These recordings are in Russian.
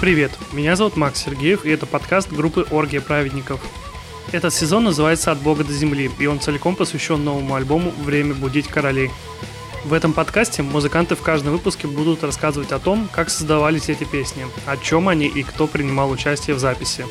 Привет, меня зовут Макс Сергеев, и это подкаст группы «Оргия праведников». Этот сезон называется «От Бога до земли», и он целиком посвящен новому альбому «Время будить королей». В этом подкасте музыканты в каждом выпуске будут рассказывать о том, как создавались эти песни, о чем они и кто принимал участие в записи.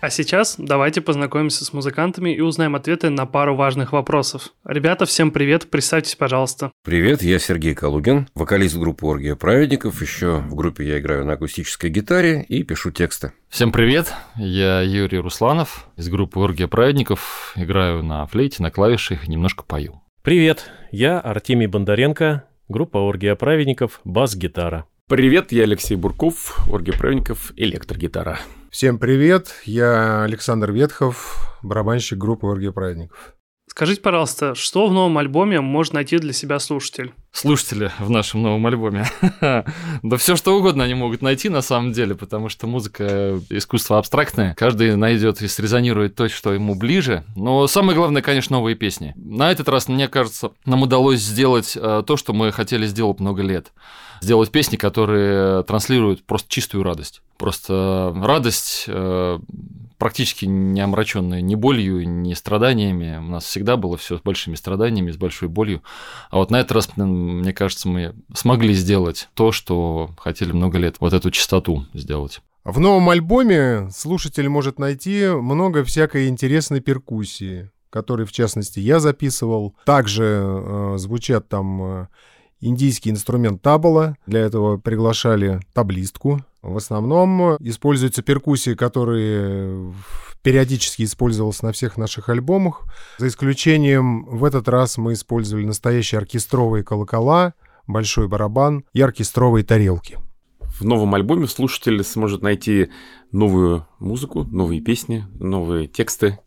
А сейчас давайте познакомимся с музыкантами и узнаем ответы на пару важных вопросов. Ребята, всем привет, представьтесь, пожалуйста. Привет, я Сергей Калугин, вокалист группы «Оргия праведников». Еще в группе я играю на акустической гитаре и пишу тексты. Всем привет, я Юрий Русланов из группы «Оргия праведников». Играю на флейте, на клавишах и немножко пою. Привет, я Артемий Бондаренко, группа «Оргия праведников», бас-гитара. Привет, я Алексей Бурков, «Оргия праведников», электрогитара. Всем привет, я Александр Ветхов, барабанщик группы «Оргия праздников». Скажите, пожалуйста, что в новом альбоме может найти для себя слушатель? Слушатели в нашем новом альбоме. да все что угодно они могут найти на самом деле, потому что музыка искусство абстрактное. Каждый найдет и срезонирует то, что ему ближе. Но самое главное, конечно, новые песни. На этот раз, мне кажется, нам удалось сделать э, то, что мы хотели сделать много лет сделать песни, которые транслируют просто чистую радость. Просто радость э, практически не омраченная ни болью, ни страданиями. У нас всегда было все с большими страданиями, с большой болью. А вот на этот раз, мне кажется, мы смогли сделать то, что хотели много лет, вот эту чистоту сделать. В новом альбоме слушатель может найти много всякой интересной перкуссии, которые, в частности, я записывал. Также э, звучат там э, индийский инструмент табла. Для этого приглашали таблистку. В основном используются перкуссии, которые периодически использовался на всех наших альбомах. За исключением, в этот раз мы использовали настоящие оркестровые колокола, большой барабан и оркестровые тарелки. В новом альбоме слушатель сможет найти новую музыку, новые песни, новые тексты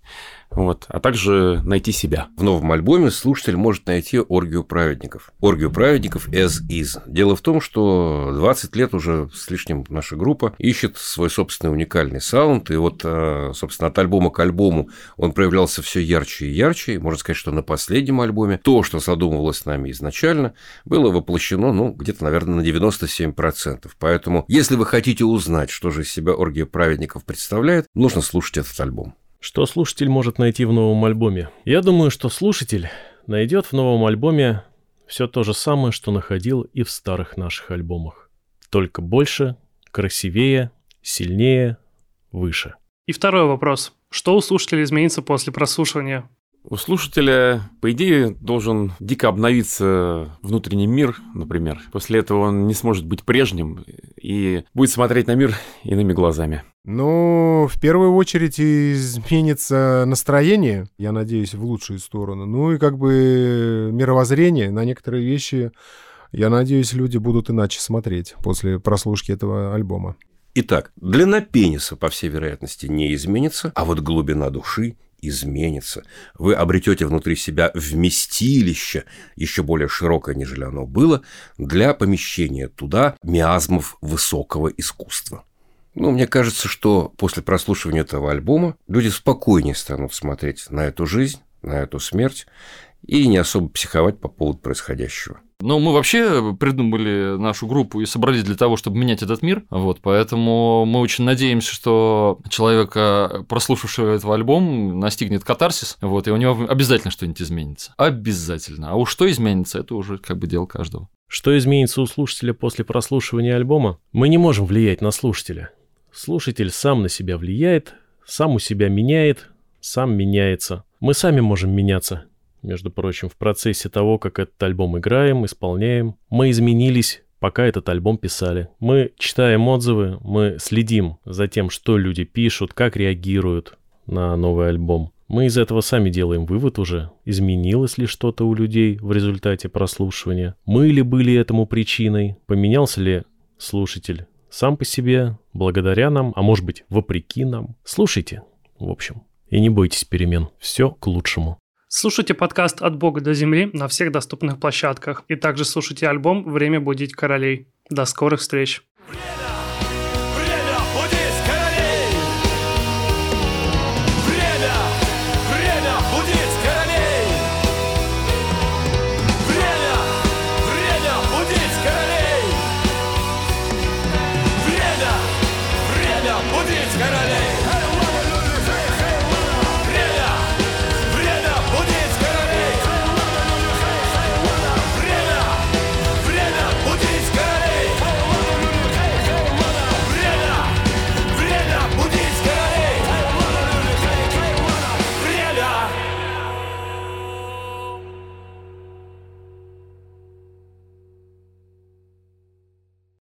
вот, а также найти себя. В новом альбоме слушатель может найти оргию праведников. Оргию праведников as is. Дело в том, что 20 лет уже с лишним наша группа ищет свой собственный уникальный саунд, и вот, э, собственно, от альбома к альбому он проявлялся все ярче и ярче, и можно сказать, что на последнем альбоме то, что задумывалось нами изначально, было воплощено, ну, где-то, наверное, на 97%. Поэтому, если вы хотите узнать, что же из себя оргия праведников представляет, нужно слушать этот альбом. Что слушатель может найти в новом альбоме? Я думаю, что слушатель найдет в новом альбоме все то же самое, что находил и в старых наших альбомах. Только больше, красивее, сильнее, выше. И второй вопрос. Что у слушателя изменится после прослушивания? У слушателя, по идее, должен дико обновиться внутренний мир, например. После этого он не сможет быть прежним и будет смотреть на мир иными глазами. Ну, в первую очередь изменится настроение, я надеюсь, в лучшую сторону. Ну и как бы мировоззрение на некоторые вещи, я надеюсь, люди будут иначе смотреть после прослушки этого альбома. Итак, длина пениса, по всей вероятности, не изменится, а вот глубина души изменится. Вы обретете внутри себя вместилище, еще более широкое, нежели оно было, для помещения туда миазмов высокого искусства. Ну, мне кажется, что после прослушивания этого альбома люди спокойнее станут смотреть на эту жизнь, на эту смерть и не особо психовать по поводу происходящего. Ну, мы вообще придумали нашу группу и собрались для того, чтобы менять этот мир. Вот, поэтому мы очень надеемся, что человека, прослушавшего этот альбом, настигнет катарсис, вот, и у него обязательно что-нибудь изменится. Обязательно. А уж что изменится, это уже как бы дело каждого. Что изменится у слушателя после прослушивания альбома? Мы не можем влиять на слушателя. Слушатель сам на себя влияет, сам у себя меняет, сам меняется. Мы сами можем меняться, между прочим, в процессе того, как этот альбом играем, исполняем. Мы изменились, пока этот альбом писали. Мы читаем отзывы, мы следим за тем, что люди пишут, как реагируют на новый альбом. Мы из этого сами делаем вывод уже, изменилось ли что-то у людей в результате прослушивания. Мы ли были этому причиной, поменялся ли слушатель сам по себе, благодаря нам, а может быть вопреки нам. Слушайте, в общем, и не бойтесь перемен. Все к лучшему. Слушайте подкаст «От Бога до земли» на всех доступных площадках. И также слушайте альбом «Время будить королей». До скорых встреч! Время,